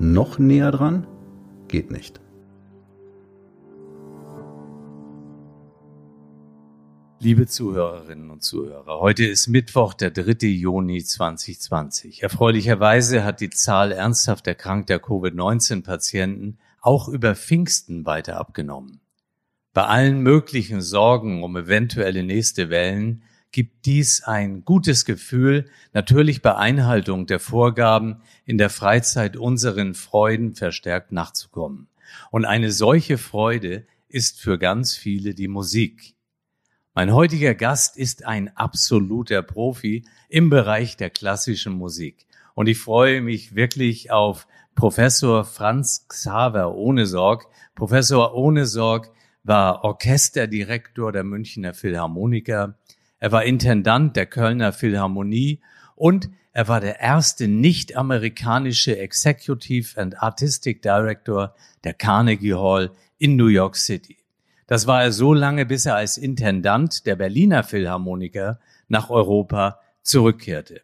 Noch näher dran? Geht nicht. Liebe Zuhörerinnen und Zuhörer, heute ist Mittwoch, der 3. Juni 2020. Erfreulicherweise hat die Zahl ernsthaft erkrankter Covid-19-Patienten auch über Pfingsten weiter abgenommen. Bei allen möglichen Sorgen um eventuelle nächste Wellen gibt dies ein gutes Gefühl, natürlich bei Einhaltung der Vorgaben in der Freizeit unseren Freuden verstärkt nachzukommen. Und eine solche Freude ist für ganz viele die Musik. Mein heutiger Gast ist ein absoluter Profi im Bereich der klassischen Musik. Und ich freue mich wirklich auf Professor Franz Xaver Ohnesorg. Professor Ohnesorg war Orchesterdirektor der Münchner Philharmoniker. Er war Intendant der Kölner Philharmonie und er war der erste nicht-amerikanische Executive and Artistic Director der Carnegie Hall in New York City. Das war er so lange, bis er als Intendant der Berliner Philharmoniker nach Europa zurückkehrte.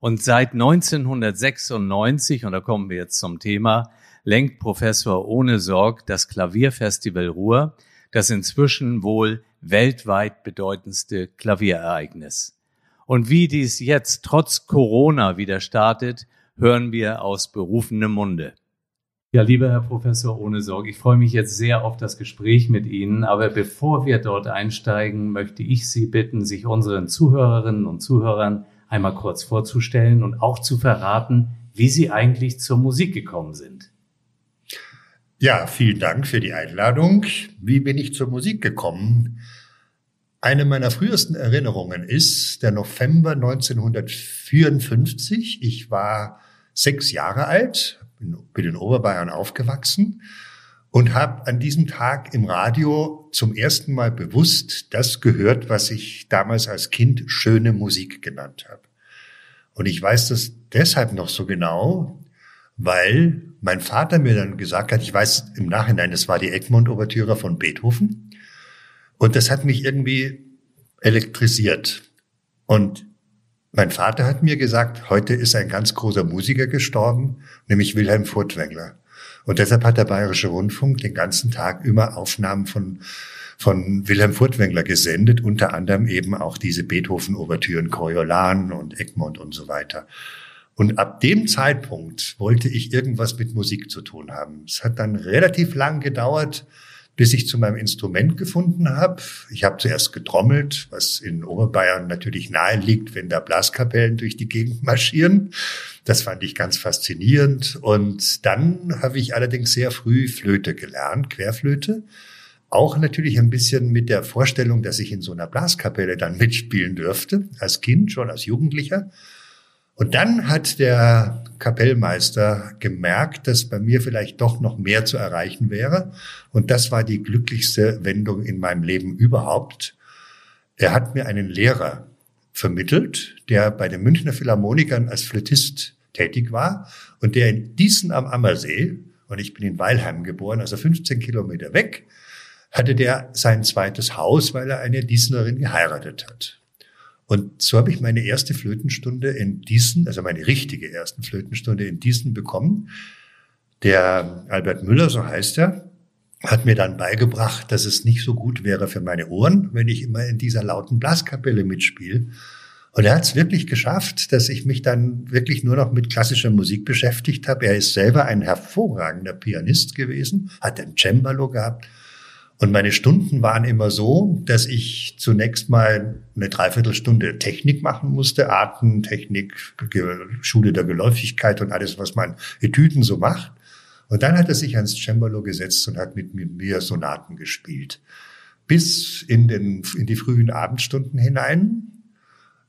Und seit 1996, und da kommen wir jetzt zum Thema, lenkt Professor Ohne Sorg das Klavierfestival Ruhr, das inzwischen wohl weltweit bedeutendste Klavierereignis. Und wie dies jetzt trotz Corona wieder startet, hören wir aus berufenem Munde. Ja, lieber Herr Professor ohne Sorge, ich freue mich jetzt sehr auf das Gespräch mit Ihnen. Aber bevor wir dort einsteigen, möchte ich Sie bitten, sich unseren Zuhörerinnen und Zuhörern einmal kurz vorzustellen und auch zu verraten, wie Sie eigentlich zur Musik gekommen sind. Ja, vielen Dank für die Einladung. Wie bin ich zur Musik gekommen? Eine meiner frühesten Erinnerungen ist der November 1954. Ich war sechs Jahre alt, bin in Oberbayern aufgewachsen und habe an diesem Tag im Radio zum ersten Mal bewusst das gehört, was ich damals als Kind schöne Musik genannt habe. Und ich weiß das deshalb noch so genau, weil mein Vater mir dann gesagt hat, ich weiß im Nachhinein, das war die Egmont-Ouvertüre von Beethoven. Und das hat mich irgendwie elektrisiert. Und mein Vater hat mir gesagt, heute ist ein ganz großer Musiker gestorben, nämlich Wilhelm Furtwängler. Und deshalb hat der Bayerische Rundfunk den ganzen Tag immer Aufnahmen von, von Wilhelm Furtwängler gesendet, unter anderem eben auch diese Beethoven-Ouvertüren, Coriolan und Egmont und so weiter. Und ab dem Zeitpunkt wollte ich irgendwas mit Musik zu tun haben. Es hat dann relativ lang gedauert, bis ich zu meinem Instrument gefunden habe. Ich habe zuerst getrommelt, was in Oberbayern natürlich nahe liegt, wenn da Blaskapellen durch die Gegend marschieren. Das fand ich ganz faszinierend. Und dann habe ich allerdings sehr früh Flöte gelernt, Querflöte. Auch natürlich ein bisschen mit der Vorstellung, dass ich in so einer Blaskapelle dann mitspielen dürfte, als Kind, schon als Jugendlicher. Und dann hat der Kapellmeister gemerkt, dass bei mir vielleicht doch noch mehr zu erreichen wäre. Und das war die glücklichste Wendung in meinem Leben überhaupt. Er hat mir einen Lehrer vermittelt, der bei den Münchner Philharmonikern als Flötist tätig war und der in Diesen am Ammersee, und ich bin in Weilheim geboren, also 15 Kilometer weg, hatte der sein zweites Haus, weil er eine Diesenerin geheiratet hat. Und so habe ich meine erste Flötenstunde in Diesen, also meine richtige erste Flötenstunde in Diesen bekommen. Der Albert Müller, so heißt er, hat mir dann beigebracht, dass es nicht so gut wäre für meine Ohren, wenn ich immer in dieser lauten Blaskapelle mitspiele. Und er hat es wirklich geschafft, dass ich mich dann wirklich nur noch mit klassischer Musik beschäftigt habe. Er ist selber ein hervorragender Pianist gewesen, hat ein Cembalo gehabt und meine Stunden waren immer so, dass ich zunächst mal eine Dreiviertelstunde Technik machen musste, Artentechnik, Schule der Geläufigkeit und alles, was man Etüden so macht. Und dann hat er sich ans Cembalo gesetzt und hat mit mir Sonaten gespielt. Bis in, den, in die frühen Abendstunden hinein.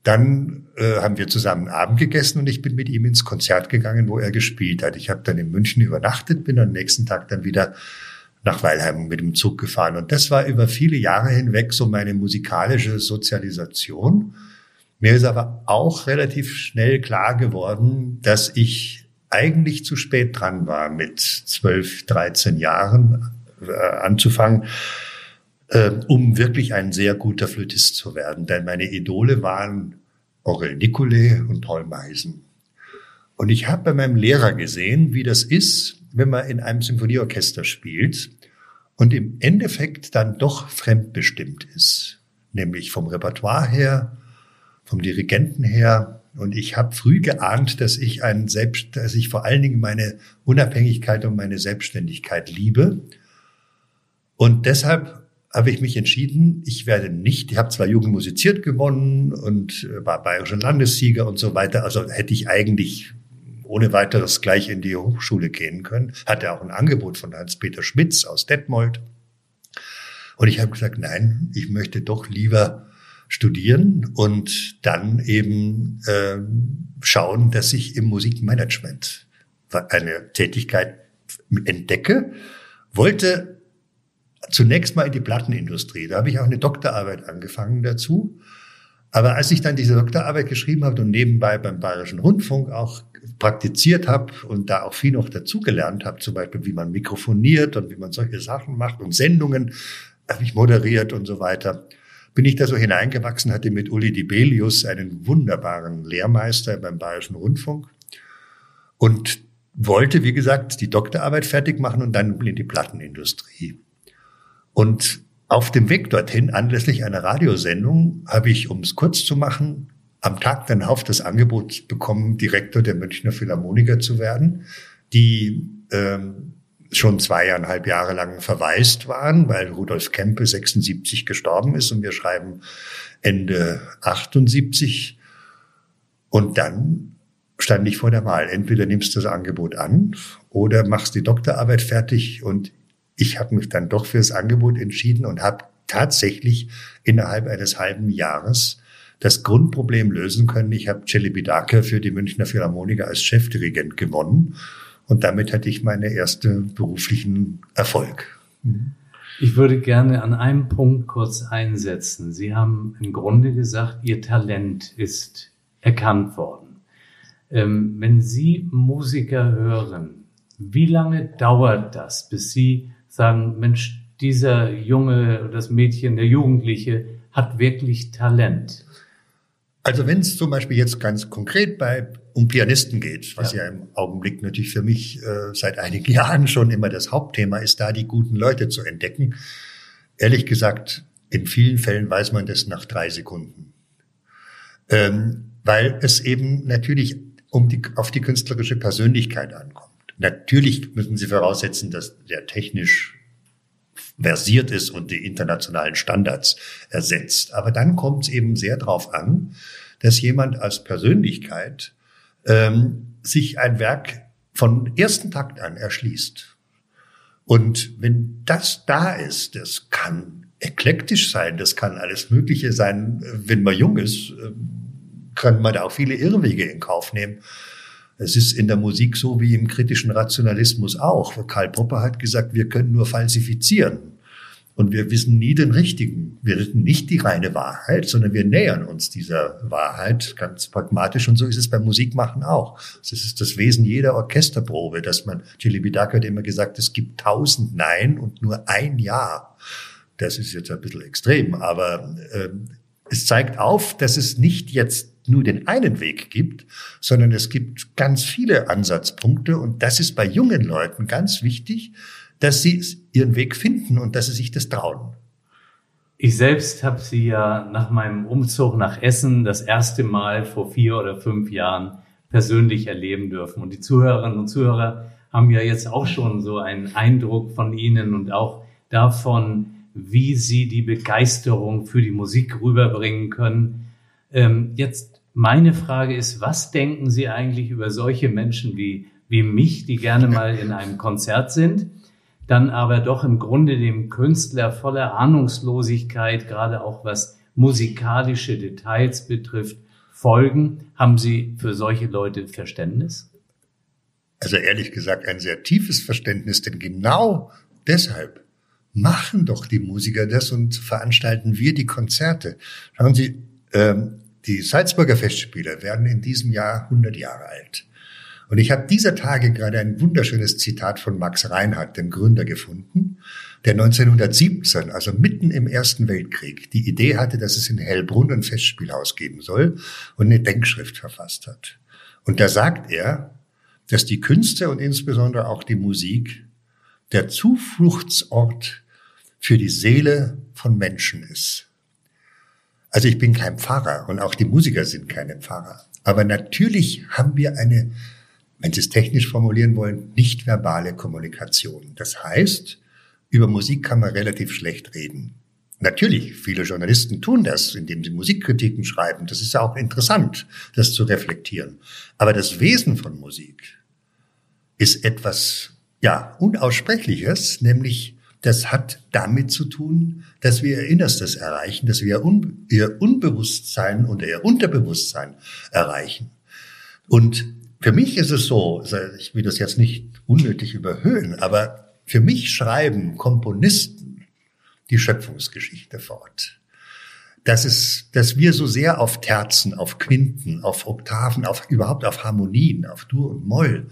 dann äh, haben wir zusammen Abend gegessen und ich bin mit ihm ins Konzert gegangen, wo er gespielt hat. Ich habe dann in München übernachtet, bin am nächsten Tag dann wieder nach Weilheim mit dem Zug gefahren. Und das war über viele Jahre hinweg so meine musikalische Sozialisation. Mir ist aber auch relativ schnell klar geworden, dass ich eigentlich zu spät dran war, mit 12, 13 Jahren äh, anzufangen, äh, um wirklich ein sehr guter Flötist zu werden. Denn meine Idole waren Orel Nicolai und Paul Meisen. Und ich habe bei meinem Lehrer gesehen, wie das ist, wenn man in einem Symphonieorchester spielt und im Endeffekt dann doch fremdbestimmt ist, nämlich vom Repertoire her, vom Dirigenten her. Und ich habe früh geahnt, dass ich ein Selbst, dass ich vor allen Dingen meine Unabhängigkeit und meine Selbstständigkeit liebe. Und deshalb habe ich mich entschieden, ich werde nicht, ich habe zwar Jugend musiziert gewonnen und war bayerischer Landessieger und so weiter, also hätte ich eigentlich ohne weiteres gleich in die Hochschule gehen können. Hatte auch ein Angebot von Hans-Peter Schmitz aus Detmold. Und ich habe gesagt, nein, ich möchte doch lieber studieren und dann eben äh, schauen, dass ich im Musikmanagement eine Tätigkeit entdecke. Wollte zunächst mal in die Plattenindustrie. Da habe ich auch eine Doktorarbeit angefangen dazu. Aber als ich dann diese Doktorarbeit geschrieben habe und nebenbei beim Bayerischen Rundfunk auch praktiziert habe und da auch viel noch dazugelernt habe, zum Beispiel wie man mikrofoniert und wie man solche Sachen macht und Sendungen habe ich moderiert und so weiter, bin ich da so hineingewachsen, hatte mit Uli Dibelius einen wunderbaren Lehrmeister beim Bayerischen Rundfunk und wollte, wie gesagt, die Doktorarbeit fertig machen und dann in die Plattenindustrie. Und auf dem Weg dorthin, anlässlich einer Radiosendung, habe ich, um es kurz zu machen, am Tag darauf das Angebot bekommen, Direktor der Münchner Philharmoniker zu werden, die ähm, schon zweieinhalb Jahre lang verwaist waren, weil Rudolf Kempe 76 gestorben ist und wir schreiben Ende 78. Und dann stand ich vor der Wahl. Entweder nimmst du das Angebot an oder machst die Doktorarbeit fertig. Und ich habe mich dann doch für das Angebot entschieden und habe tatsächlich innerhalb eines halben Jahres das Grundproblem lösen können. Ich habe Celibidache für die Münchner Philharmoniker als Chefdirigent gewonnen und damit hatte ich meine erste beruflichen Erfolg. Ich würde gerne an einem Punkt kurz einsetzen. Sie haben im Grunde gesagt, Ihr Talent ist erkannt worden. Ähm, wenn Sie Musiker hören, wie lange dauert das, bis Sie sagen, Mensch, dieser Junge, das Mädchen, der Jugendliche hat wirklich Talent? Also wenn es zum Beispiel jetzt ganz konkret bei um Pianisten geht, was ja, ja im Augenblick natürlich für mich äh, seit einigen Jahren schon immer das Hauptthema ist, da die guten Leute zu entdecken. Ehrlich gesagt, in vielen Fällen weiß man das nach drei Sekunden. Ähm, weil es eben natürlich um die, auf die künstlerische Persönlichkeit ankommt. Natürlich müssen Sie voraussetzen, dass der technisch versiert ist und die internationalen Standards ersetzt. Aber dann kommt es eben sehr darauf an, dass jemand als Persönlichkeit ähm, sich ein Werk von ersten Takt an erschließt. Und wenn das da ist, das kann eklektisch sein, das kann alles Mögliche sein. Wenn man jung ist, ähm, kann man da auch viele Irrwege in Kauf nehmen. Es ist in der Musik so wie im kritischen Rationalismus auch. Karl Popper hat gesagt, wir können nur falsifizieren. Und wir wissen nie den richtigen. Wir wissen nicht die reine Wahrheit, sondern wir nähern uns dieser Wahrheit ganz pragmatisch. Und so ist es beim Musikmachen auch. Das ist das Wesen jeder Orchesterprobe, dass man, Chili Bidak hat immer gesagt, es gibt tausend Nein und nur ein Ja. Das ist jetzt ein bisschen extrem, aber äh, es zeigt auf, dass es nicht jetzt nur den einen Weg gibt, sondern es gibt ganz viele Ansatzpunkte. Und das ist bei jungen Leuten ganz wichtig, dass sie ihren Weg finden und dass sie sich das trauen. Ich selbst habe sie ja nach meinem Umzug nach Essen das erste Mal vor vier oder fünf Jahren persönlich erleben dürfen. Und die Zuhörerinnen und Zuhörer haben ja jetzt auch schon so einen Eindruck von Ihnen und auch davon, wie Sie die Begeisterung für die Musik rüberbringen können. Ähm, jetzt meine Frage ist, was denken Sie eigentlich über solche Menschen wie, wie mich, die gerne mal in einem Konzert sind dann aber doch im Grunde dem Künstler voller Ahnungslosigkeit, gerade auch was musikalische Details betrifft, folgen. Haben Sie für solche Leute Verständnis? Also ehrlich gesagt ein sehr tiefes Verständnis, denn genau deshalb machen doch die Musiker das und veranstalten wir die Konzerte. Schauen Sie, ähm, die Salzburger Festspiele werden in diesem Jahr 100 Jahre alt. Und ich habe dieser Tage gerade ein wunderschönes Zitat von Max Reinhardt, dem Gründer, gefunden, der 1917, also mitten im Ersten Weltkrieg, die Idee hatte, dass es in Hellbrunn ein Festspielhaus geben soll und eine Denkschrift verfasst hat. Und da sagt er, dass die Künste und insbesondere auch die Musik der Zufluchtsort für die Seele von Menschen ist. Also ich bin kein Pfarrer und auch die Musiker sind keine Pfarrer. Aber natürlich haben wir eine, wenn Sie es technisch formulieren wollen, nicht verbale Kommunikation. Das heißt, über Musik kann man relativ schlecht reden. Natürlich, viele Journalisten tun das, indem sie Musikkritiken schreiben. Das ist ja auch interessant, das zu reflektieren. Aber das Wesen von Musik ist etwas, ja, unaussprechliches, nämlich das hat damit zu tun, dass wir ihr Innerstes erreichen, dass wir ihr Unbewusstsein und ihr Unterbewusstsein erreichen. Und für mich ist es so, ich will das jetzt nicht unnötig überhöhen, aber für mich schreiben Komponisten die Schöpfungsgeschichte fort. Das ist, dass wir so sehr auf Terzen, auf Quinten, auf Oktaven, auf, überhaupt auf Harmonien, auf Dur und Moll,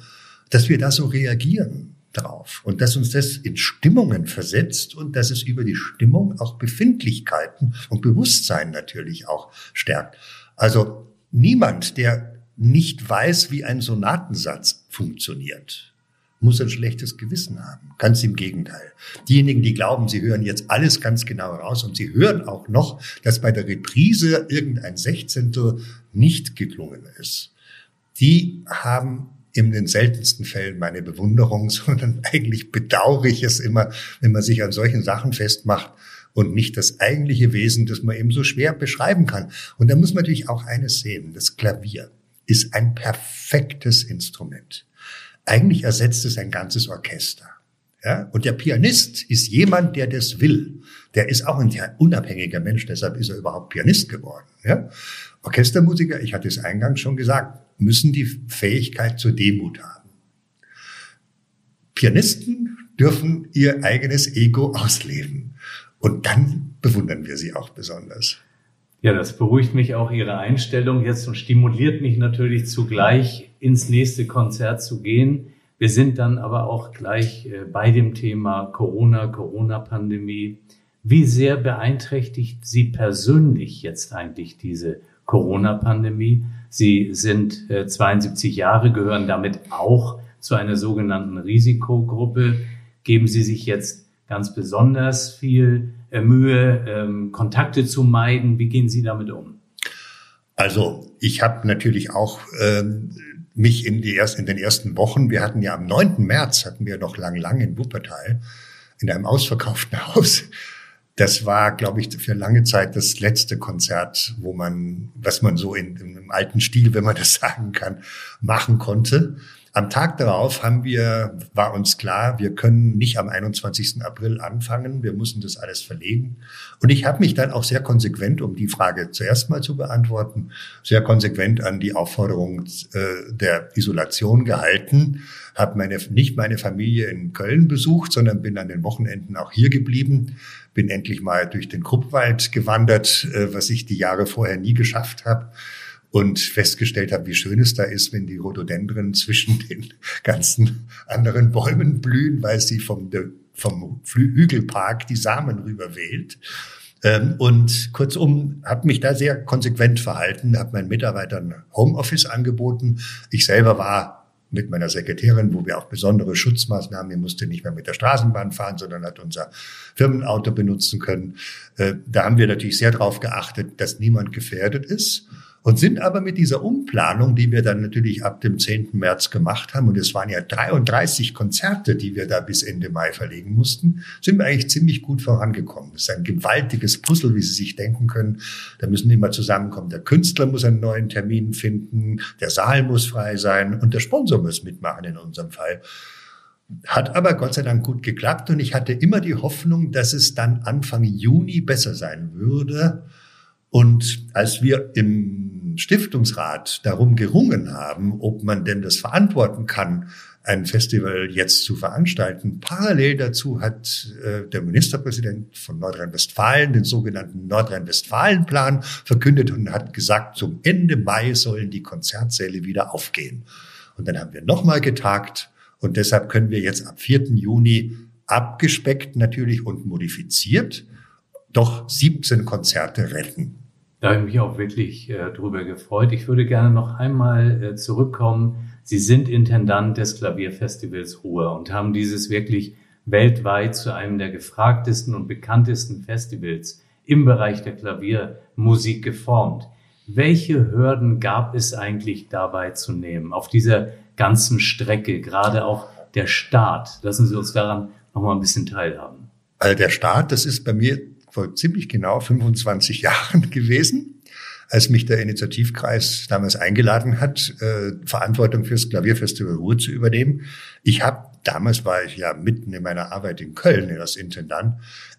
dass wir da so reagieren drauf und dass uns das in Stimmungen versetzt und dass es über die Stimmung auch Befindlichkeiten und Bewusstsein natürlich auch stärkt. Also niemand, der nicht weiß, wie ein Sonatensatz funktioniert, muss ein schlechtes Gewissen haben. Ganz im Gegenteil. Diejenigen, die glauben, sie hören jetzt alles ganz genau raus und sie hören auch noch, dass bei der Reprise irgendein Sechzehntel nicht geklungen ist, die haben in den seltensten Fällen meine Bewunderung, sondern eigentlich bedauere ich es immer, wenn man sich an solchen Sachen festmacht und nicht das eigentliche Wesen, das man eben so schwer beschreiben kann. Und da muss man natürlich auch eines sehen. Das Klavier ist ein perfektes Instrument. Eigentlich ersetzt es ein ganzes Orchester. Ja? Und der Pianist ist jemand, der das will. Der ist auch ein unabhängiger Mensch, deshalb ist er überhaupt Pianist geworden. Ja? Orchestermusiker, ich hatte es eingangs schon gesagt, müssen die Fähigkeit zur Demut haben. Pianisten dürfen ihr eigenes Ego ausleben. Und dann bewundern wir sie auch besonders. Ja, das beruhigt mich auch Ihre Einstellung jetzt und stimuliert mich natürlich zugleich ins nächste Konzert zu gehen. Wir sind dann aber auch gleich äh, bei dem Thema Corona, Corona-Pandemie. Wie sehr beeinträchtigt Sie persönlich jetzt eigentlich diese Corona-Pandemie? Sie sind 72 äh, Jahre, gehören damit auch zu einer sogenannten Risikogruppe. Geben Sie sich jetzt ganz besonders viel äh, Mühe, ähm, Kontakte zu meiden? Wie gehen Sie damit um? Also ich habe natürlich auch ähm, mich in, die erst, in den ersten Wochen, wir hatten ja am 9. März, hatten wir noch lang, lang in Wuppertal, in einem ausverkauften Haus, das war, glaube ich, für lange Zeit das letzte Konzert, wo man, was man so in, in einem alten Stil, wenn man das sagen kann, machen konnte. Am Tag darauf haben wir, war uns klar, wir können nicht am 21. April anfangen, wir müssen das alles verlegen. Und ich habe mich dann auch sehr konsequent, um die Frage zuerst mal zu beantworten, sehr konsequent an die Aufforderung äh, der Isolation gehalten, habe meine, nicht meine Familie in Köln besucht, sondern bin an den Wochenenden auch hier geblieben, bin endlich mal durch den Kruppwald gewandert, äh, was ich die Jahre vorher nie geschafft habe und festgestellt habe, wie schön es da ist, wenn die Rhododendren zwischen den ganzen anderen Bäumen blühen, weil sie vom, vom Hügelpark die Samen rüberwählt. Ähm, und kurzum, habe mich da sehr konsequent verhalten, habe meinen Mitarbeitern Homeoffice angeboten. Ich selber war mit meiner Sekretärin, wo wir auch besondere Schutzmaßnahmen, wir mussten nicht mehr mit der Straßenbahn fahren, sondern hat unser Firmenauto benutzen können. Äh, da haben wir natürlich sehr darauf geachtet, dass niemand gefährdet ist und sind aber mit dieser Umplanung, die wir dann natürlich ab dem 10. März gemacht haben, und es waren ja 33 Konzerte, die wir da bis Ende Mai verlegen mussten, sind wir eigentlich ziemlich gut vorangekommen. Das ist ein gewaltiges Puzzle, wie Sie sich denken können. Da müssen immer zusammenkommen. Der Künstler muss einen neuen Termin finden, der Saal muss frei sein und der Sponsor muss mitmachen in unserem Fall. Hat aber Gott sei Dank gut geklappt und ich hatte immer die Hoffnung, dass es dann Anfang Juni besser sein würde. Und als wir im Stiftungsrat darum gerungen haben, ob man denn das verantworten kann, ein Festival jetzt zu veranstalten. Parallel dazu hat äh, der Ministerpräsident von Nordrhein-Westfalen den sogenannten Nordrhein-Westfalen-Plan verkündet und hat gesagt, zum Ende Mai sollen die Konzertsäle wieder aufgehen. Und dann haben wir nochmal getagt und deshalb können wir jetzt ab 4. Juni abgespeckt natürlich und modifiziert doch 17 Konzerte retten. Da habe ich mich auch wirklich äh, drüber gefreut. Ich würde gerne noch einmal äh, zurückkommen Sie sind Intendant des Klavierfestivals Ruhr und haben dieses wirklich weltweit zu einem der gefragtesten und bekanntesten Festivals im Bereich der Klaviermusik geformt. Welche Hürden gab es eigentlich dabei zu nehmen auf dieser ganzen Strecke, gerade auch der Start? Lassen Sie uns daran noch mal ein bisschen teilhaben. Also der Start, das ist bei mir vor ziemlich genau 25 Jahren gewesen als mich der Initiativkreis damals eingeladen hat, äh, Verantwortung fürs Klavierfestival Ruhr zu übernehmen. Ich habe, damals war ich ja mitten in meiner Arbeit in Köln als Intendant,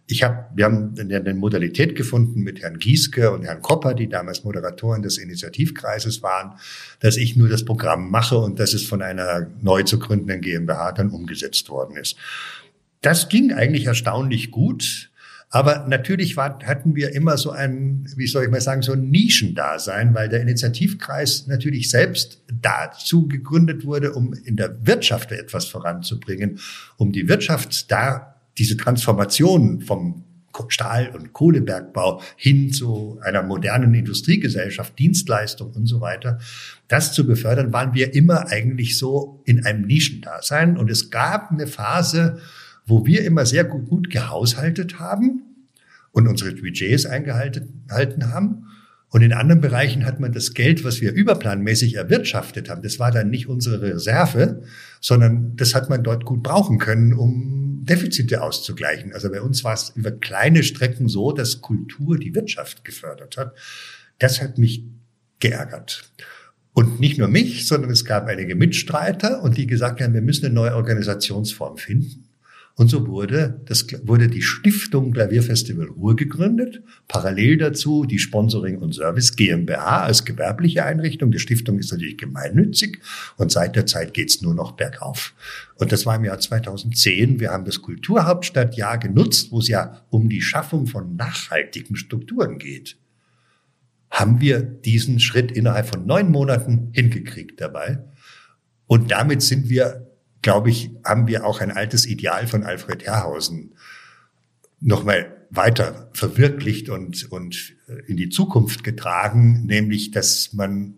ich habe, wir haben eine Modalität gefunden mit Herrn Gieske und Herrn Kopper, die damals Moderatoren des Initiativkreises waren, dass ich nur das Programm mache und dass es von einer neu zu gründenden GmbH dann umgesetzt worden ist. Das ging eigentlich erstaunlich gut. Aber natürlich war, hatten wir immer so ein, wie soll ich mal sagen, so ein Nischendasein, weil der Initiativkreis natürlich selbst dazu gegründet wurde, um in der Wirtschaft etwas voranzubringen, um die Wirtschaft da diese Transformation vom Stahl- und Kohlebergbau hin zu einer modernen Industriegesellschaft, Dienstleistung und so weiter, das zu befördern, waren wir immer eigentlich so in einem Nischendasein. Und es gab eine Phase, wo wir immer sehr gut, gut gehaushaltet haben und unsere Budgets eingehalten haben. Und in anderen Bereichen hat man das Geld, was wir überplanmäßig erwirtschaftet haben, das war dann nicht unsere Reserve, sondern das hat man dort gut brauchen können, um Defizite auszugleichen. Also bei uns war es über kleine Strecken so, dass Kultur die Wirtschaft gefördert hat. Das hat mich geärgert. Und nicht nur mich, sondern es gab einige Mitstreiter und die gesagt haben, wir müssen eine neue Organisationsform finden. Und so wurde, das, wurde die Stiftung Klavierfestival Ruhr gegründet. Parallel dazu die Sponsoring und Service GmbH als gewerbliche Einrichtung. Die Stiftung ist natürlich gemeinnützig und seit der Zeit geht's nur noch bergauf. Und das war im Jahr 2010. Wir haben das Kulturhauptstadtjahr genutzt, wo es ja um die Schaffung von nachhaltigen Strukturen geht. Haben wir diesen Schritt innerhalb von neun Monaten hingekriegt dabei. Und damit sind wir glaube ich, haben wir auch ein altes Ideal von Alfred Herrhausen nochmal weiter verwirklicht und, und äh, in die Zukunft getragen, nämlich, dass man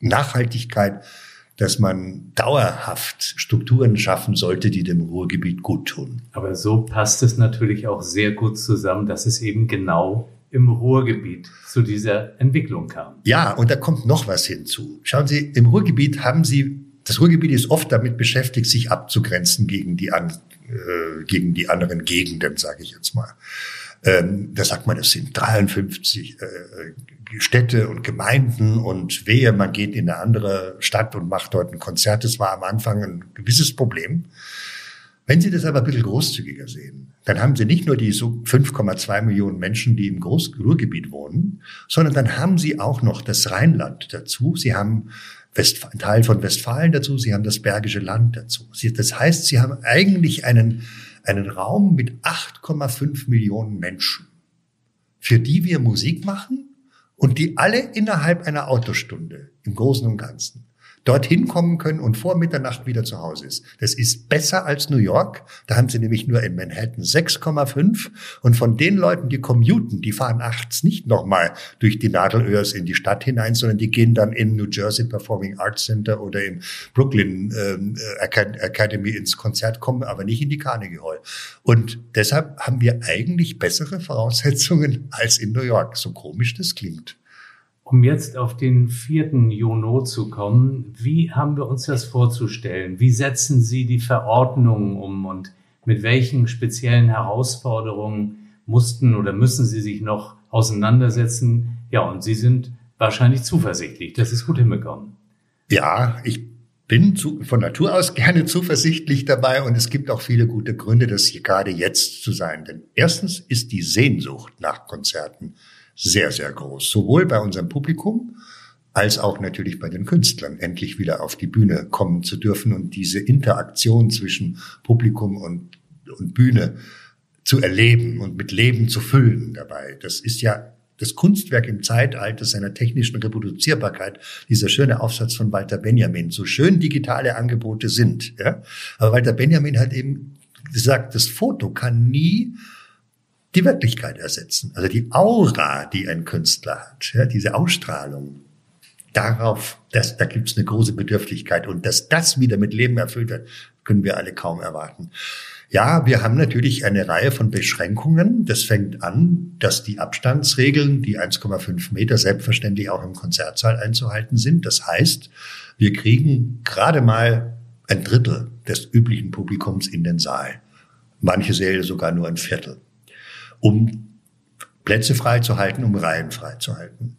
Nachhaltigkeit, dass man dauerhaft Strukturen schaffen sollte, die dem Ruhrgebiet gut tun. Aber so passt es natürlich auch sehr gut zusammen, dass es eben genau im Ruhrgebiet zu dieser Entwicklung kam. Ja, und da kommt noch was hinzu. Schauen Sie, im Ruhrgebiet haben Sie das Ruhrgebiet ist oft damit beschäftigt, sich abzugrenzen gegen die, an, äh, gegen die anderen Gegenden, sage ich jetzt mal. Ähm, da sagt man, es sind 53 äh, Städte und Gemeinden und wehe, man geht in eine andere Stadt und macht dort ein Konzert. Das war am Anfang ein gewisses Problem. Wenn Sie das aber ein bisschen großzügiger sehen, dann haben Sie nicht nur die so 5,2 Millionen Menschen, die im Großruhrgebiet wohnen, sondern dann haben Sie auch noch das Rheinland dazu. Sie haben West, ein Teil von Westfalen dazu, sie haben das Bergische Land dazu. Sie, das heißt, sie haben eigentlich einen, einen Raum mit 8,5 Millionen Menschen, für die wir Musik machen und die alle innerhalb einer Autostunde im Großen und Ganzen dorthin kommen können und vor Mitternacht wieder zu Hause ist. Das ist besser als New York. Da haben sie nämlich nur in Manhattan 6,5. Und von den Leuten, die commuten, die fahren nachts nicht nochmal durch die Nadelöhrs in die Stadt hinein, sondern die gehen dann in New Jersey Performing Arts Center oder im Brooklyn ähm, Academy ins Konzert, kommen aber nicht in die Carnegie Hall. Und deshalb haben wir eigentlich bessere Voraussetzungen als in New York, so komisch das klingt. Um jetzt auf den 4. Juni zu kommen, wie haben wir uns das vorzustellen? Wie setzen Sie die Verordnungen um und mit welchen speziellen Herausforderungen mussten oder müssen Sie sich noch auseinandersetzen? Ja, und Sie sind wahrscheinlich zuversichtlich, dass es gut hinbekommen. Ja, ich bin zu, von Natur aus gerne zuversichtlich dabei und es gibt auch viele gute Gründe, das hier gerade jetzt zu sein. Denn erstens ist die Sehnsucht nach Konzerten sehr, sehr groß. Sowohl bei unserem Publikum als auch natürlich bei den Künstlern endlich wieder auf die Bühne kommen zu dürfen und diese Interaktion zwischen Publikum und, und Bühne zu erleben und mit Leben zu füllen dabei. Das ist ja das Kunstwerk im Zeitalter seiner technischen Reproduzierbarkeit, dieser schöne Aufsatz von Walter Benjamin, so schön digitale Angebote sind. Ja? Aber Walter Benjamin hat eben gesagt, das Foto kann nie die Wirklichkeit ersetzen. Also die Aura, die ein Künstler hat, ja, diese Ausstrahlung, darauf, das, da gibt es eine große Bedürftigkeit. Und dass das wieder mit Leben erfüllt wird, können wir alle kaum erwarten. Ja, wir haben natürlich eine Reihe von Beschränkungen. Das fängt an, dass die Abstandsregeln, die 1,5 Meter selbstverständlich auch im Konzertsaal einzuhalten sind. Das heißt, wir kriegen gerade mal ein Drittel des üblichen Publikums in den Saal. Manche Säle sogar nur ein Viertel. Um Plätze freizuhalten, um Reihen freizuhalten.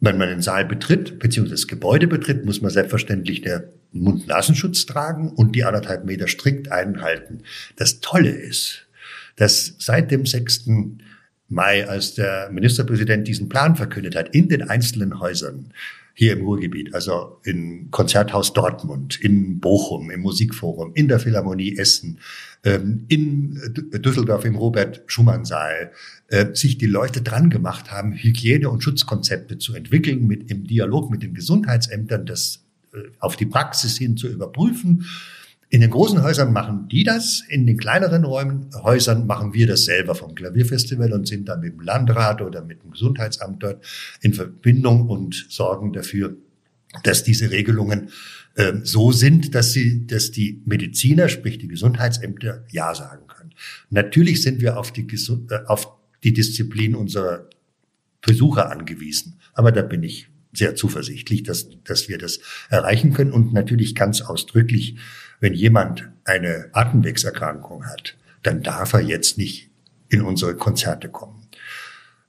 Wenn man den Saal betritt, beziehungsweise das Gebäude betritt, muss man selbstverständlich der Mund-Nasenschutz tragen und die anderthalb Meter strikt einhalten. Das Tolle ist, dass seit dem 6. Mai, als der Ministerpräsident diesen Plan verkündet hat, in den einzelnen Häusern hier im Ruhrgebiet, also im Konzerthaus Dortmund, in Bochum, im Musikforum, in der Philharmonie Essen, ähm, in Düsseldorf im Robert-Schumann-Saal, äh, sich die Leute dran gemacht haben, Hygiene- und Schutzkonzepte zu entwickeln, mit im Dialog mit den Gesundheitsämtern das äh, auf die Praxis hin zu überprüfen. In den großen Häusern machen die das, in den kleineren Räumen, Häusern machen wir das selber vom Klavierfestival und sind dann mit dem Landrat oder mit dem Gesundheitsamt dort in Verbindung und sorgen dafür, dass diese Regelungen äh, so sind, dass sie, dass die Mediziner, sprich die Gesundheitsämter, ja sagen können. Natürlich sind wir auf die, äh, auf die Disziplin unserer Besucher angewiesen, aber da bin ich sehr zuversichtlich, dass, dass wir das erreichen können. Und natürlich ganz ausdrücklich, wenn jemand eine Atemwegserkrankung hat, dann darf er jetzt nicht in unsere Konzerte kommen.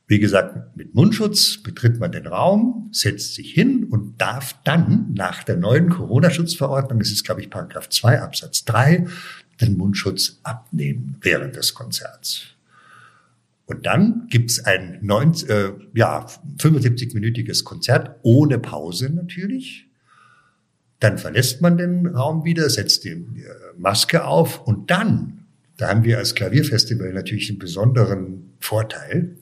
Wie gesagt, mit Mundschutz betritt man den Raum, setzt sich hin und darf dann nach der neuen Corona-Schutzverordnung, das ist, glaube ich, Paragraph 2 Absatz 3, den Mundschutz abnehmen während des Konzerts. Und dann gibt's ein 90, äh, ja, 75-minütiges Konzert ohne Pause natürlich. Dann verlässt man den Raum wieder, setzt die Maske auf und dann, da haben wir als Klavierfestival natürlich einen besonderen Vorteil,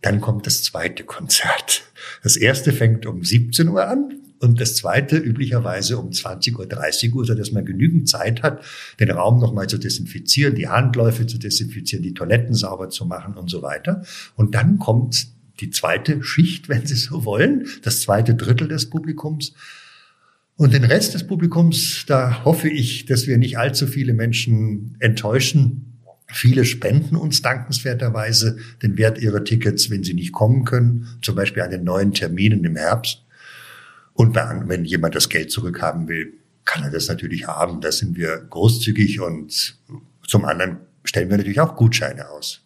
dann kommt das zweite Konzert. Das erste fängt um 17 Uhr an und das zweite üblicherweise um 20 Uhr, 30 Uhr, so man genügend Zeit hat, den Raum nochmal zu desinfizieren, die Handläufe zu desinfizieren, die Toiletten sauber zu machen und so weiter. Und dann kommt die zweite Schicht, wenn Sie so wollen, das zweite Drittel des Publikums. Und den Rest des Publikums, da hoffe ich, dass wir nicht allzu viele Menschen enttäuschen. Viele spenden uns dankenswerterweise den Wert ihrer Tickets, wenn sie nicht kommen können, zum Beispiel an den neuen Terminen im Herbst. Und wenn jemand das Geld zurückhaben will, kann er das natürlich haben. Da sind wir großzügig und zum anderen stellen wir natürlich auch Gutscheine aus.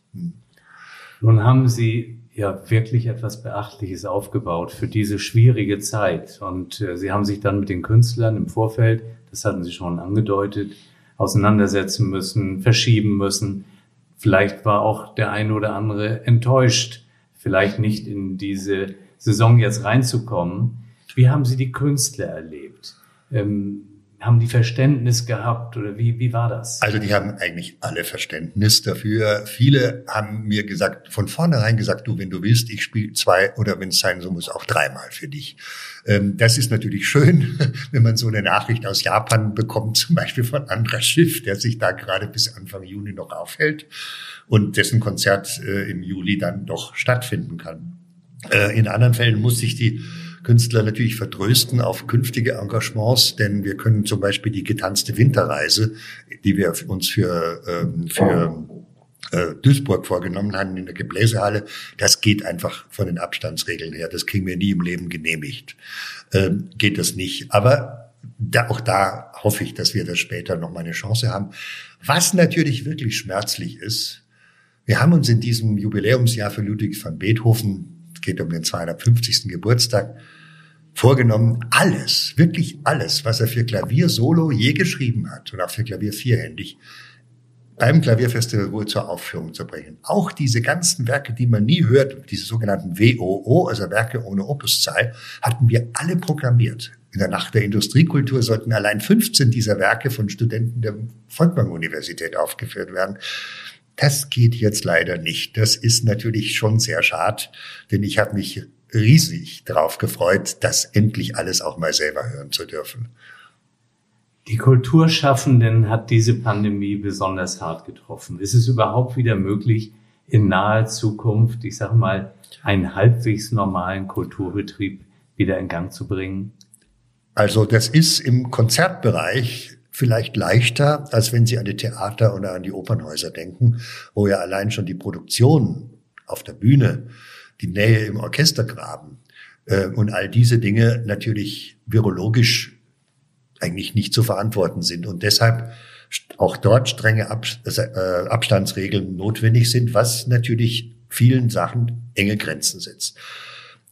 Nun haben Sie ja wirklich etwas Beachtliches aufgebaut für diese schwierige Zeit. Und äh, Sie haben sich dann mit den Künstlern im Vorfeld, das hatten Sie schon angedeutet, auseinandersetzen müssen, verschieben müssen. Vielleicht war auch der eine oder andere enttäuscht, vielleicht nicht in diese Saison jetzt reinzukommen. Wie haben Sie die Künstler erlebt? Ähm, haben die Verständnis gehabt oder wie, wie war das? Also die haben eigentlich alle Verständnis dafür. Viele haben mir gesagt, von vornherein gesagt, du, wenn du willst, ich spiele zwei oder wenn es sein so muss, auch dreimal für dich. Ähm, das ist natürlich schön, wenn man so eine Nachricht aus Japan bekommt, zum Beispiel von Andra Schiff, der sich da gerade bis Anfang Juni noch aufhält und dessen Konzert äh, im Juli dann doch stattfinden kann. Äh, in anderen Fällen muss sich die Künstler natürlich vertrösten auf künftige Engagements, denn wir können zum Beispiel die getanzte Winterreise, die wir uns für, ähm, für äh, Duisburg vorgenommen haben in der Gebläsehalle, das geht einfach von den Abstandsregeln her. Das kriegen wir nie im Leben genehmigt. Ähm, geht das nicht. Aber da, auch da hoffe ich, dass wir das später noch mal eine Chance haben. Was natürlich wirklich schmerzlich ist, wir haben uns in diesem Jubiläumsjahr für Ludwig van Beethoven geht um den 250. Geburtstag, vorgenommen, alles, wirklich alles, was er für Klavier solo je geschrieben hat und auch für Klavier vierhändig, beim Klavierfestival Ruhe zur Aufführung zu bringen. Auch diese ganzen Werke, die man nie hört, diese sogenannten WOO, also Werke ohne Opuszahl, hatten wir alle programmiert. In der Nacht der Industriekultur sollten allein 15 dieser Werke von Studenten der Volkwang-Universität aufgeführt werden. Das geht jetzt leider nicht. Das ist natürlich schon sehr schade, denn ich habe mich riesig darauf gefreut, das endlich alles auch mal selber hören zu dürfen. Die Kulturschaffenden hat diese Pandemie besonders hart getroffen. Ist es überhaupt wieder möglich, in naher Zukunft, ich sage mal, einen halbwegs normalen Kulturbetrieb wieder in Gang zu bringen? Also das ist im Konzertbereich vielleicht leichter, als wenn Sie an die Theater oder an die Opernhäuser denken, wo ja allein schon die Produktion auf der Bühne, die Nähe im Orchestergraben äh, und all diese Dinge natürlich virologisch eigentlich nicht zu verantworten sind und deshalb auch dort strenge Ab äh, Abstandsregeln notwendig sind, was natürlich vielen Sachen enge Grenzen setzt.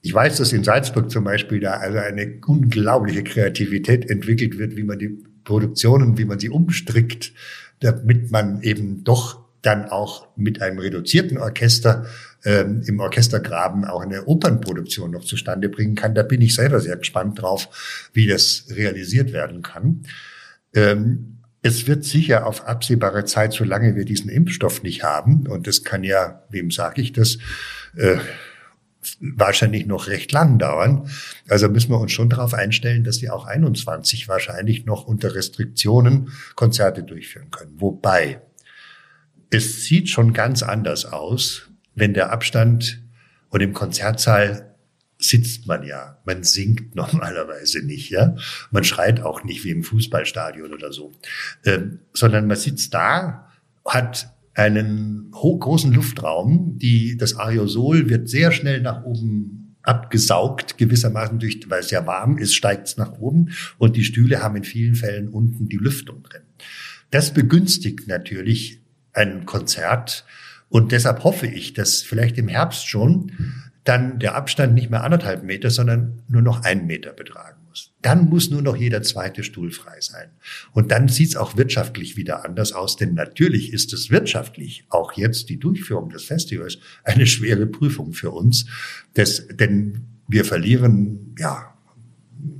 Ich weiß, dass in Salzburg zum Beispiel da also eine unglaubliche Kreativität entwickelt wird, wie man die Produktionen, wie man sie umstrickt, damit man eben doch dann auch mit einem reduzierten Orchester ähm, im Orchestergraben auch eine Opernproduktion noch zustande bringen kann. Da bin ich selber sehr gespannt drauf, wie das realisiert werden kann. Ähm, es wird sicher auf absehbare Zeit, solange wir diesen Impfstoff nicht haben, und das kann ja, wem sage ich das, äh, wahrscheinlich noch recht lang dauern. Also müssen wir uns schon darauf einstellen, dass wir auch 21 wahrscheinlich noch unter Restriktionen Konzerte durchführen können. Wobei es sieht schon ganz anders aus, wenn der Abstand und im Konzertsaal sitzt man ja. Man singt normalerweise nicht, ja. Man schreit auch nicht wie im Fußballstadion oder so, ähm, sondern man sitzt da, hat einen großen Luftraum. Die, das Aerosol wird sehr schnell nach oben abgesaugt, gewissermaßen durch, weil es ja warm ist, steigt es nach oben und die Stühle haben in vielen Fällen unten die Lüftung drin. Das begünstigt natürlich ein Konzert und deshalb hoffe ich, dass vielleicht im Herbst schon dann der Abstand nicht mehr anderthalb Meter, sondern nur noch einen Meter betragen muss. Dann muss nur noch jeder zweite Stuhl frei sein. Und dann sieht es auch wirtschaftlich wieder anders aus, denn natürlich ist es wirtschaftlich, auch jetzt die Durchführung des Festivals, eine schwere Prüfung für uns. Das, denn wir verlieren, ja,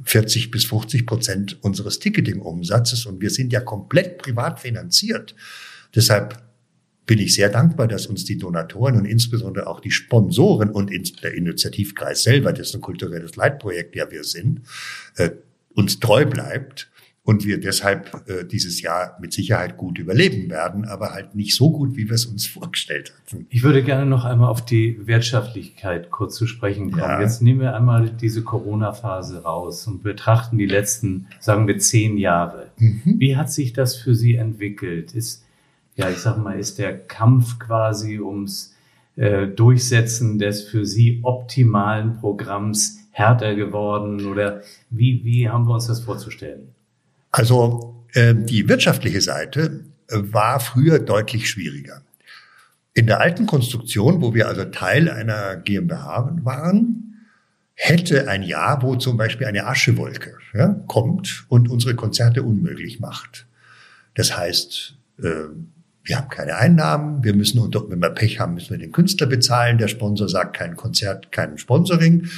40 bis 50 Prozent unseres Ticketing-Umsatzes und wir sind ja komplett privat finanziert. Deshalb bin ich sehr dankbar, dass uns die Donatoren und insbesondere auch die Sponsoren und der Initiativkreis selber, das ist ein kulturelles Leitprojekt, ja wir sind, äh, uns treu bleibt und wir deshalb äh, dieses Jahr mit Sicherheit gut überleben werden, aber halt nicht so gut, wie wir es uns vorgestellt hatten. Ich würde gerne noch einmal auf die Wirtschaftlichkeit kurz zu sprechen kommen. Ja. Jetzt nehmen wir einmal diese Corona-Phase raus und betrachten die letzten, sagen wir, zehn Jahre. Mhm. Wie hat sich das für Sie entwickelt? Ist ja, ich sag mal, ist der Kampf quasi ums äh, Durchsetzen des für Sie optimalen Programms härter geworden oder wie, wie haben wir uns das vorzustellen? Also äh, die wirtschaftliche Seite äh, war früher deutlich schwieriger. In der alten Konstruktion, wo wir also Teil einer GmbH waren, hätte ein Jahr, wo zum Beispiel eine Aschewolke ja, kommt und unsere Konzerte unmöglich macht. Das heißt, äh, wir haben keine Einnahmen, wir müssen, und wenn wir Pech haben, müssen wir den Künstler bezahlen, der Sponsor sagt kein Konzert, kein Sponsoring,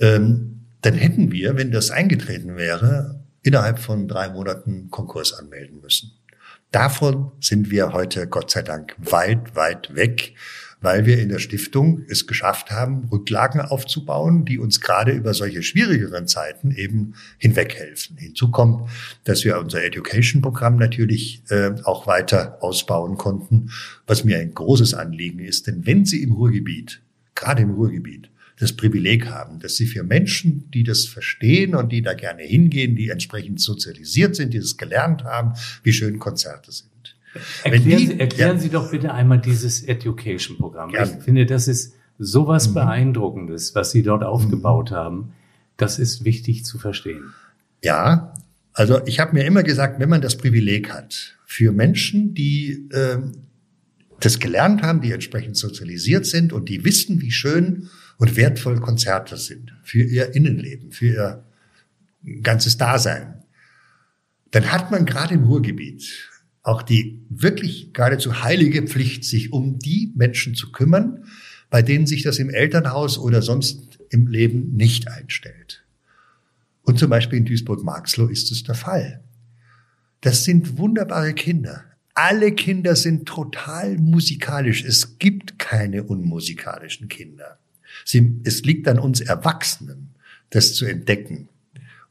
ähm, dann hätten wir, wenn das eingetreten wäre, innerhalb von drei Monaten Konkurs anmelden müssen. Davon sind wir heute, Gott sei Dank, weit, weit weg weil wir in der Stiftung es geschafft haben, Rücklagen aufzubauen, die uns gerade über solche schwierigeren Zeiten eben hinweghelfen. Hinzu kommt, dass wir unser Education-Programm natürlich äh, auch weiter ausbauen konnten, was mir ein großes Anliegen ist. Denn wenn Sie im Ruhrgebiet, gerade im Ruhrgebiet, das Privileg haben, dass sie für Menschen, die das verstehen und die da gerne hingehen, die entsprechend sozialisiert sind, die das gelernt haben, wie schön Konzerte sind. Erklären, die, Sie, erklären ja. Sie doch bitte einmal dieses Education-Programm. Ich finde, das ist sowas mhm. Beeindruckendes, was Sie dort aufgebaut mhm. haben. Das ist wichtig zu verstehen. Ja, also ich habe mir immer gesagt, wenn man das Privileg hat, für Menschen, die äh, das gelernt haben, die entsprechend sozialisiert sind und die wissen, wie schön und wertvoll Konzerte sind für ihr Innenleben, für ihr ganzes Dasein, dann hat man gerade im Ruhrgebiet auch die wirklich geradezu heilige Pflicht, sich um die Menschen zu kümmern, bei denen sich das im Elternhaus oder sonst im Leben nicht einstellt. Und zum Beispiel in Duisburg-Marxloh ist es der Fall. Das sind wunderbare Kinder. Alle Kinder sind total musikalisch. Es gibt keine unmusikalischen Kinder. Sie, es liegt an uns Erwachsenen, das zu entdecken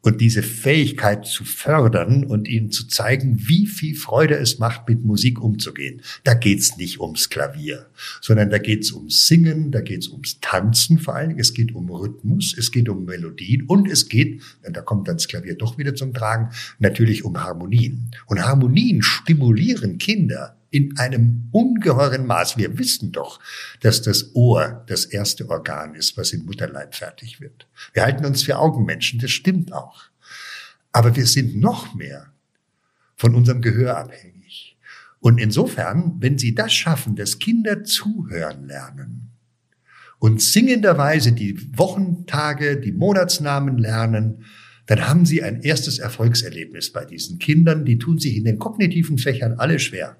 und diese Fähigkeit zu fördern und ihnen zu zeigen, wie viel Freude es macht, mit Musik umzugehen. Da geht's nicht ums Klavier, sondern da geht's ums Singen, da geht's ums Tanzen vor allen Dingen, es geht um Rhythmus, es geht um Melodien und es geht, und da kommt dann das Klavier doch wieder zum Tragen, natürlich um Harmonien. Und Harmonien stimulieren Kinder in einem ungeheuren Maß. Wir wissen doch, dass das Ohr das erste Organ ist, was im Mutterleib fertig wird. Wir halten uns für Augenmenschen, das stimmt auch. Aber wir sind noch mehr von unserem Gehör abhängig. Und insofern, wenn Sie das schaffen, dass Kinder zuhören lernen und singenderweise die Wochentage, die Monatsnamen lernen, dann haben Sie ein erstes Erfolgserlebnis bei diesen Kindern. Die tun sich in den kognitiven Fächern alle schwer.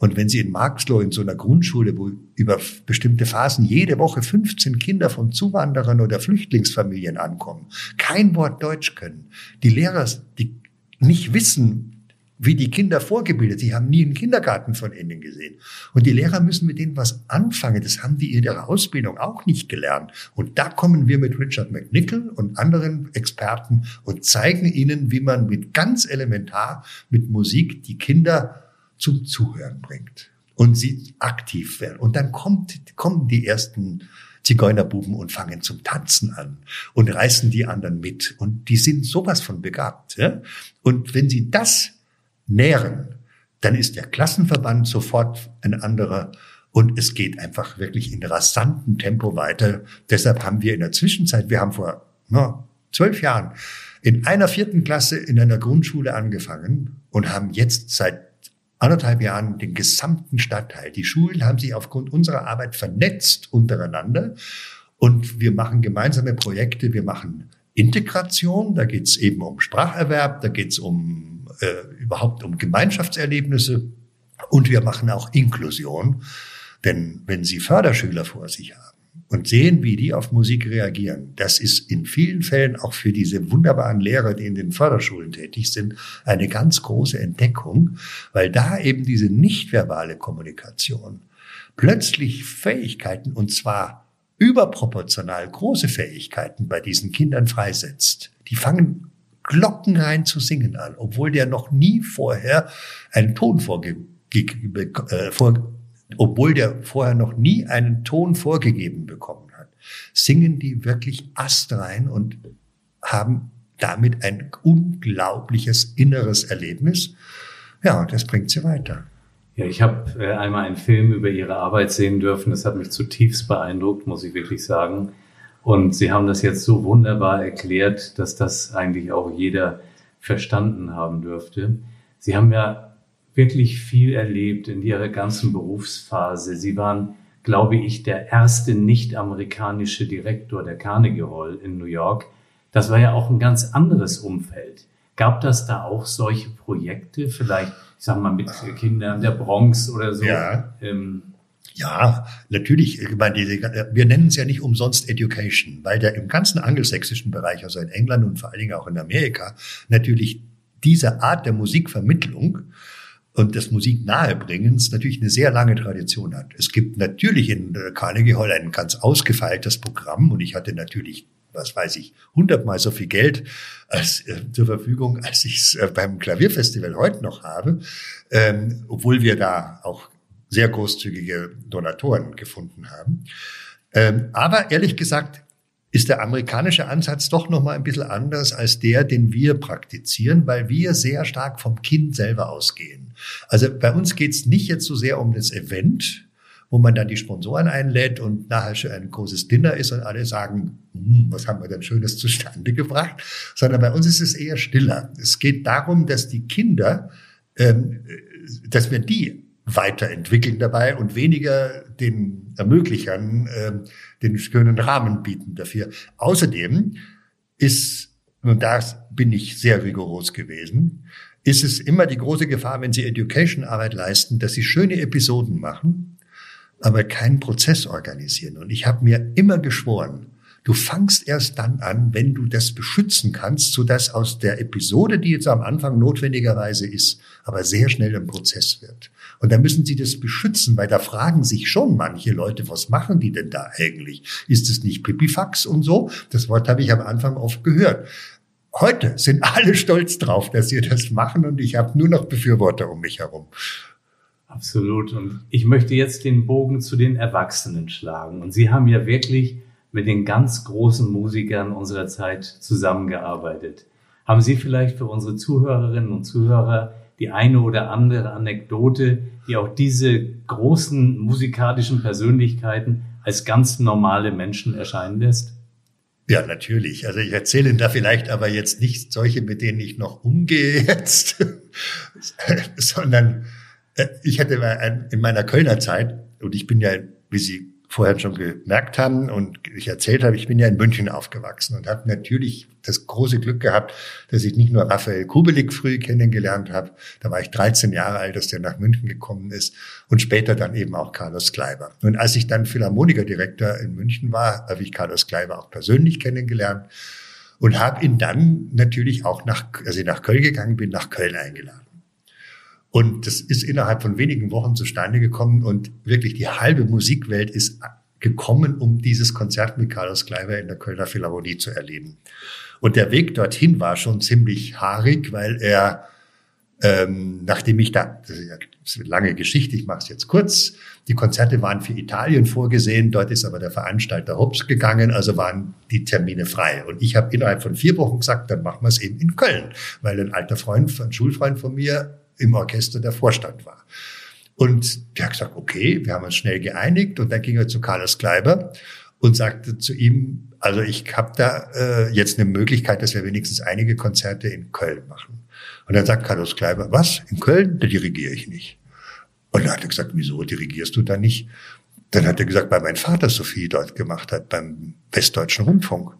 Und wenn Sie in Marxloh in so einer Grundschule, wo über bestimmte Phasen jede Woche 15 Kinder von Zuwanderern oder Flüchtlingsfamilien ankommen, kein Wort Deutsch können, die Lehrer, die nicht wissen, wie die Kinder vorgebildet. Sie haben nie einen Kindergarten von ihnen gesehen. Und die Lehrer müssen mit denen was anfangen. Das haben die in ihrer Ausbildung auch nicht gelernt. Und da kommen wir mit Richard McNichol und anderen Experten und zeigen ihnen, wie man mit ganz elementar mit Musik die Kinder zum Zuhören bringt und sie aktiv werden. Und dann kommt, kommen die ersten Zigeunerbuben und fangen zum Tanzen an und reißen die anderen mit. Und die sind sowas von begabt. Ja? Und wenn sie das nähren, dann ist der Klassenverband sofort ein anderer und es geht einfach wirklich in rasantem Tempo weiter. Deshalb haben wir in der Zwischenzeit, wir haben vor na, zwölf Jahren in einer vierten Klasse in einer Grundschule angefangen und haben jetzt seit anderthalb Jahren den gesamten Stadtteil. Die Schulen haben sich aufgrund unserer Arbeit vernetzt untereinander und wir machen gemeinsame Projekte. Wir machen Integration, da geht es eben um Spracherwerb, da geht es um äh, überhaupt um Gemeinschaftserlebnisse und wir machen auch Inklusion. Denn wenn Sie Förderschüler vor sich haben, und sehen, wie die auf Musik reagieren. Das ist in vielen Fällen auch für diese wunderbaren Lehrer, die in den Förderschulen tätig sind, eine ganz große Entdeckung, weil da eben diese nichtverbale Kommunikation plötzlich Fähigkeiten, und zwar überproportional große Fähigkeiten bei diesen Kindern freisetzt. Die fangen glockenrein zu singen an, obwohl der noch nie vorher einen Ton vorge äh, vor obwohl der vorher noch nie einen Ton vorgegeben bekommen hat, singen die wirklich astrein und haben damit ein unglaubliches inneres Erlebnis. Ja, und das bringt sie weiter. Ja, ich habe äh, einmal einen Film über ihre Arbeit sehen dürfen. Das hat mich zutiefst beeindruckt, muss ich wirklich sagen. Und Sie haben das jetzt so wunderbar erklärt, dass das eigentlich auch jeder verstanden haben dürfte. Sie haben ja wirklich viel erlebt in ihrer ganzen Berufsphase. Sie waren, glaube ich, der erste nicht-amerikanische Direktor der Carnegie Hall in New York. Das war ja auch ein ganz anderes Umfeld. Gab das da auch solche Projekte, vielleicht, ich sag mal, mit Kindern der Bronx oder so? Ja. Ähm, ja, natürlich. Ich meine, wir nennen es ja nicht umsonst Education, weil der im ganzen angelsächsischen Bereich, also in England und vor allen Dingen auch in Amerika, natürlich diese Art der Musikvermittlung und des Musiknahebringens natürlich eine sehr lange Tradition hat. Es gibt natürlich in Carnegie Hall ein ganz ausgefeiltes Programm und ich hatte natürlich was weiß ich, hundertmal so viel Geld als, äh, zur Verfügung, als ich es äh, beim Klavierfestival heute noch habe, ähm, obwohl wir da auch sehr großzügige Donatoren gefunden haben. Ähm, aber ehrlich gesagt, ist der amerikanische Ansatz doch noch mal ein bisschen anders als der, den wir praktizieren, weil wir sehr stark vom Kind selber ausgehen. Also bei uns geht's nicht jetzt so sehr um das Event, wo man dann die Sponsoren einlädt und nachher schon ein großes Dinner ist und alle sagen, hm, was haben wir denn Schönes zustande gebracht, sondern bei uns ist es eher stiller. Es geht darum, dass die Kinder, ähm, dass wir die weiterentwickeln dabei und weniger den Ermöglichern äh, den schönen Rahmen bieten dafür. Außerdem ist, und da bin ich sehr rigoros gewesen, ist es immer die große Gefahr, wenn Sie Education-Arbeit leisten, dass Sie schöne Episoden machen, aber keinen Prozess organisieren. Und ich habe mir immer geschworen, du fangst erst dann an, wenn du das beschützen kannst, sodass aus der Episode, die jetzt am Anfang notwendigerweise ist, aber sehr schnell ein Prozess wird. Und da müssen sie das beschützen, weil da fragen sich schon manche Leute, was machen die denn da eigentlich? Ist es nicht Pipifax und so? Das Wort habe ich am Anfang oft gehört. Heute sind alle stolz drauf, dass sie das machen und ich habe nur noch Befürworter um mich herum. Absolut. Und ich möchte jetzt den Bogen zu den Erwachsenen schlagen. Und Sie haben ja wirklich mit den ganz großen Musikern unserer Zeit zusammengearbeitet. Haben Sie vielleicht für unsere Zuhörerinnen und Zuhörer die eine oder andere Anekdote, die auch diese großen musikalischen Persönlichkeiten als ganz normale Menschen erscheinen lässt? Ja, natürlich. Also ich erzähle da vielleicht aber jetzt nicht solche, mit denen ich noch umgehe jetzt, sondern äh, ich hatte in meiner Kölner Zeit, und ich bin ja, wie Sie vorher schon gemerkt haben und ich erzählt habe, ich bin ja in München aufgewachsen und habe natürlich das große Glück gehabt, dass ich nicht nur Raphael Kubelik früh kennengelernt habe, da war ich 13 Jahre alt, dass der nach München gekommen ist und später dann eben auch Carlos Kleiber. Und als ich dann Philharmonikerdirektor in München war, habe ich Carlos Kleiber auch persönlich kennengelernt und habe ihn dann natürlich auch nach, als ich nach Köln gegangen bin, nach Köln eingeladen. Und das ist innerhalb von wenigen Wochen zustande gekommen und wirklich die halbe Musikwelt ist gekommen, um dieses Konzert mit Carlos Kleiber in der Kölner Philharmonie zu erleben. Und der Weg dorthin war schon ziemlich haarig, weil er, ähm, nachdem ich da, das ist eine lange Geschichte, ich mache es jetzt kurz, die Konzerte waren für Italien vorgesehen, dort ist aber der Veranstalter Hobbs gegangen, also waren die Termine frei. Und ich habe innerhalb von vier Wochen gesagt, dann machen wir es eben in Köln, weil ein alter Freund, ein Schulfreund von mir im Orchester der Vorstand war. Und der hat gesagt, okay, wir haben uns schnell geeinigt und dann ging er zu Carlos Kleiber und sagte zu ihm, also ich habe da äh, jetzt eine Möglichkeit, dass wir wenigstens einige Konzerte in Köln machen. Und dann sagt Carlos Kleiber, was, in Köln? Da dirigiere ich nicht. Und dann hat er gesagt, wieso dirigierst du da nicht? Dann hat er gesagt, weil mein Vater so viel dort gemacht hat beim Westdeutschen Rundfunk.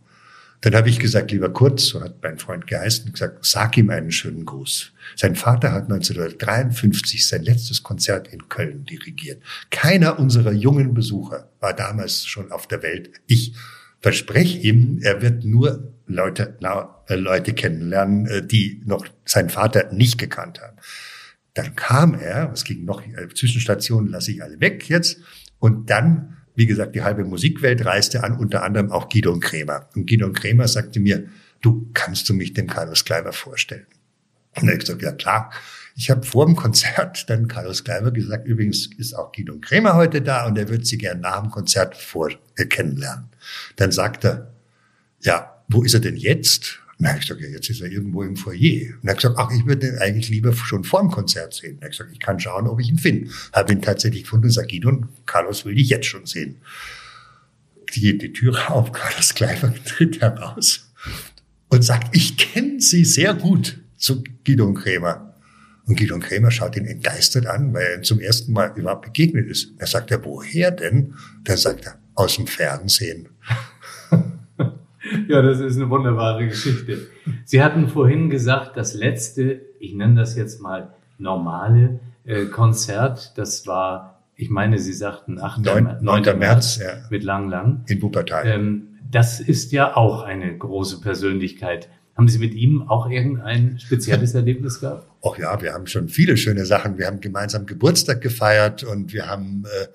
Dann habe ich gesagt, lieber Kurz, so hat mein Freund geheißen, gesagt, sag ihm einen schönen Gruß. Sein Vater hat 1953 sein letztes Konzert in Köln dirigiert. Keiner unserer jungen Besucher war damals schon auf der Welt. Ich verspreche ihm, er wird nur Leute, äh, Leute kennenlernen, äh, die noch seinen Vater nicht gekannt haben. Dann kam er, es ging noch, äh, Zwischenstationen lasse ich alle weg jetzt, und dann wie gesagt, die halbe Musikwelt reiste an, unter anderem auch Guido und Kremer. Und Guido und Kremer sagte mir, du kannst du mich dem Carlos Kleiber vorstellen? Und ich gesagt, ja klar. Ich habe vor dem Konzert dann Carlos Kleiber gesagt, übrigens ist auch Guido und Kremer heute da und er wird sie gern nach dem Konzert vor äh, kennenlernen. Dann sagt er, ja, wo ist er denn jetzt? Und dann habe ich gesagt, ja, jetzt ist er irgendwo im Foyer. Und er hat gesagt, ach, ich würde ihn eigentlich lieber schon vor dem Konzert sehen. Und er hat gesagt, ich kann schauen, ob ich ihn finde. Habe ihn tatsächlich gefunden und sagt, Guido, Carlos will dich jetzt schon sehen. Die geht die Tür auf, Carlos Kleiber tritt heraus und sagt, ich kenne Sie sehr gut zu Guido und Krämer. Und Guido und Krämer schaut ihn entgeistert an, weil er ihm zum ersten Mal überhaupt begegnet ist. Er sagt er, woher denn? Dann sagt er, aus dem Fernsehen. Ja, das ist eine wunderbare Geschichte. Sie hatten vorhin gesagt, das letzte, ich nenne das jetzt mal normale äh, Konzert, das war, ich meine, Sie sagten 8. 9. 9. März, März ja. mit Lang Lang. In Wuppertal. Ähm, das ist ja auch eine große Persönlichkeit. Haben Sie mit ihm auch irgendein spezielles Erlebnis gehabt? Ach ja, wir haben schon viele schöne Sachen. Wir haben gemeinsam Geburtstag gefeiert und wir haben äh,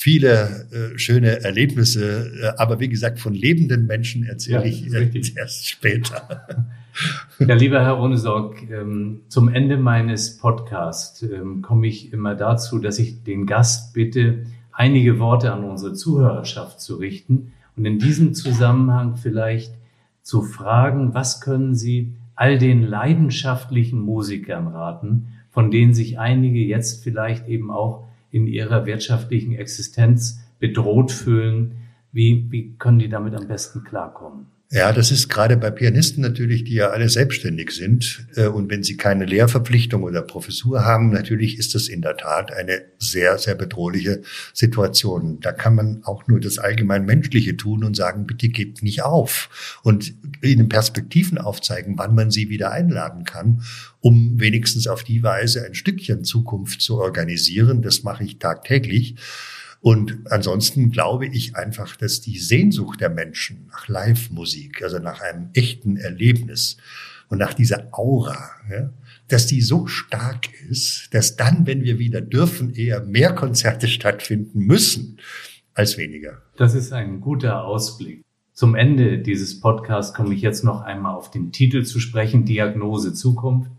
viele äh, schöne Erlebnisse. Äh, aber wie gesagt, von lebenden Menschen erzähle ja, ich äh, erst später. Ja, lieber Herr Ohnesorg, ähm, zum Ende meines Podcasts ähm, komme ich immer dazu, dass ich den Gast bitte, einige Worte an unsere Zuhörerschaft zu richten und in diesem Zusammenhang vielleicht zu fragen, was können Sie all den leidenschaftlichen Musikern raten, von denen sich einige jetzt vielleicht eben auch in ihrer wirtschaftlichen Existenz bedroht fühlen. Wie, wie können die damit am besten klarkommen? Ja, das ist gerade bei Pianisten natürlich, die ja alle selbstständig sind. Äh, und wenn sie keine Lehrverpflichtung oder Professur haben, natürlich ist das in der Tat eine sehr, sehr bedrohliche Situation. Da kann man auch nur das allgemein Menschliche tun und sagen, bitte gebt nicht auf. Und ihnen Perspektiven aufzeigen, wann man sie wieder einladen kann, um wenigstens auf die Weise ein Stückchen Zukunft zu organisieren. Das mache ich tagtäglich. Und ansonsten glaube ich einfach, dass die Sehnsucht der Menschen nach Live-Musik, also nach einem echten Erlebnis und nach dieser Aura, ja, dass die so stark ist, dass dann, wenn wir wieder dürfen, eher mehr Konzerte stattfinden müssen als weniger. Das ist ein guter Ausblick. Zum Ende dieses Podcasts komme ich jetzt noch einmal auf den Titel zu sprechen, Diagnose Zukunft.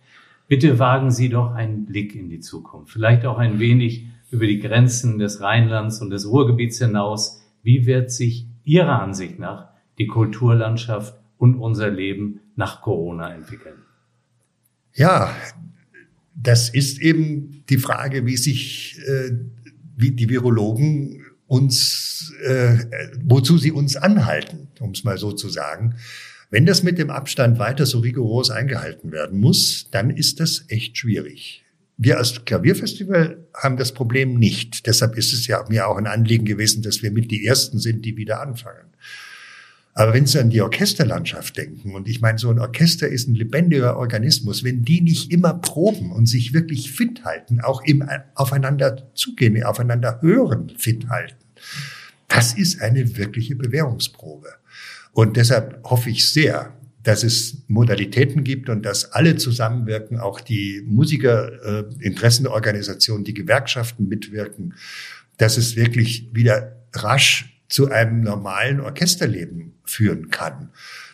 Bitte wagen Sie doch einen Blick in die Zukunft, vielleicht auch ein wenig über die Grenzen des Rheinlands und des Ruhrgebiets hinaus. Wie wird sich Ihrer Ansicht nach die Kulturlandschaft und unser Leben nach Corona entwickeln? Ja, das ist eben die Frage, wie sich äh, wie die Virologen uns, äh, wozu sie uns anhalten, um es mal so zu sagen. Wenn das mit dem Abstand weiter so rigoros eingehalten werden muss, dann ist das echt schwierig. Wir als Klavierfestival haben das Problem nicht. Deshalb ist es ja mir auch ein Anliegen gewesen, dass wir mit die Ersten sind, die wieder anfangen. Aber wenn Sie an die Orchesterlandschaft denken, und ich meine, so ein Orchester ist ein lebendiger Organismus, wenn die nicht immer proben und sich wirklich fit halten, auch im aufeinander zugehen, aufeinander hören, fit halten, das ist eine wirkliche Bewährungsprobe. Und deshalb hoffe ich sehr, dass es Modalitäten gibt und dass alle zusammenwirken, auch die Musiker, äh, Interessenorganisationen, die Gewerkschaften mitwirken, dass es wirklich wieder rasch zu einem normalen Orchesterleben führen kann.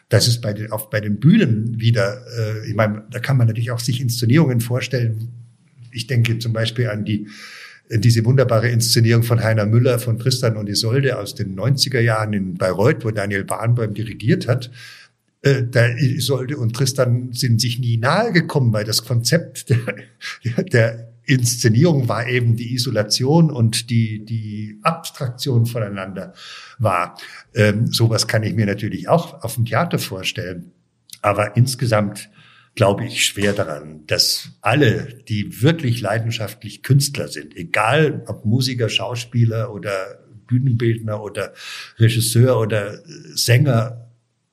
Dass es bei den, auch bei den Bühnen wieder, äh, ich meine, da kann man natürlich auch sich Inszenierungen vorstellen. Ich denke zum Beispiel an die diese wunderbare Inszenierung von Heiner Müller von Tristan und Isolde aus den 90er Jahren in Bayreuth, wo Daniel Bahnbäum dirigiert hat, äh, da Isolde und Tristan sind sich nie nahe gekommen, weil das Konzept der, der Inszenierung war eben die Isolation und die, die Abstraktion voneinander war. Ähm, sowas kann ich mir natürlich auch auf dem Theater vorstellen. Aber insgesamt glaube ich schwer daran, dass alle, die wirklich leidenschaftlich Künstler sind, egal ob Musiker, Schauspieler oder Bühnenbildner oder Regisseur oder Sänger,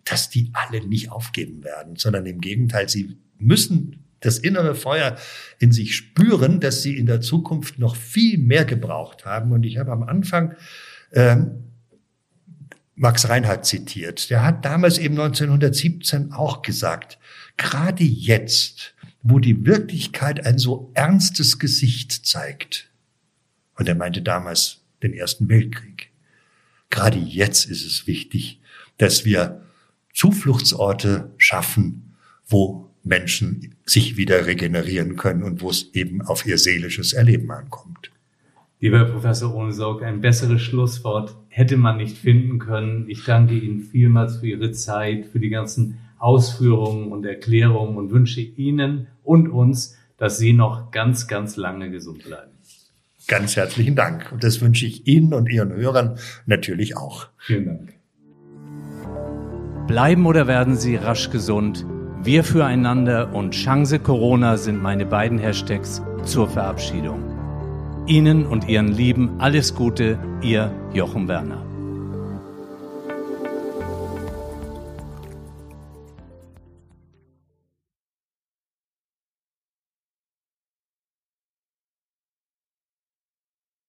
dass die alle nicht aufgeben werden, sondern im Gegenteil, sie müssen das innere Feuer in sich spüren, dass sie in der Zukunft noch viel mehr gebraucht haben. Und ich habe am Anfang ähm, Max Reinhardt zitiert. Der hat damals eben 1917 auch gesagt, gerade jetzt, wo die Wirklichkeit ein so ernstes Gesicht zeigt, und er meinte damals den Ersten Weltkrieg, gerade jetzt ist es wichtig, dass wir Zufluchtsorte schaffen, wo Menschen sich wieder regenerieren können und wo es eben auf ihr seelisches Erleben ankommt. Lieber Professor Ohnesorg, ein besseres Schlusswort hätte man nicht finden können. Ich danke Ihnen vielmals für Ihre Zeit, für die ganzen Ausführungen und Erklärungen und wünsche Ihnen und uns, dass Sie noch ganz, ganz lange gesund bleiben. Ganz herzlichen Dank. Und das wünsche ich Ihnen und Ihren Hörern natürlich auch. Vielen Dank. Bleiben oder werden Sie rasch gesund? Wir füreinander und Chance Corona sind meine beiden Hashtags zur Verabschiedung. Ihnen und Ihren Lieben alles Gute, Ihr Jochen Werner.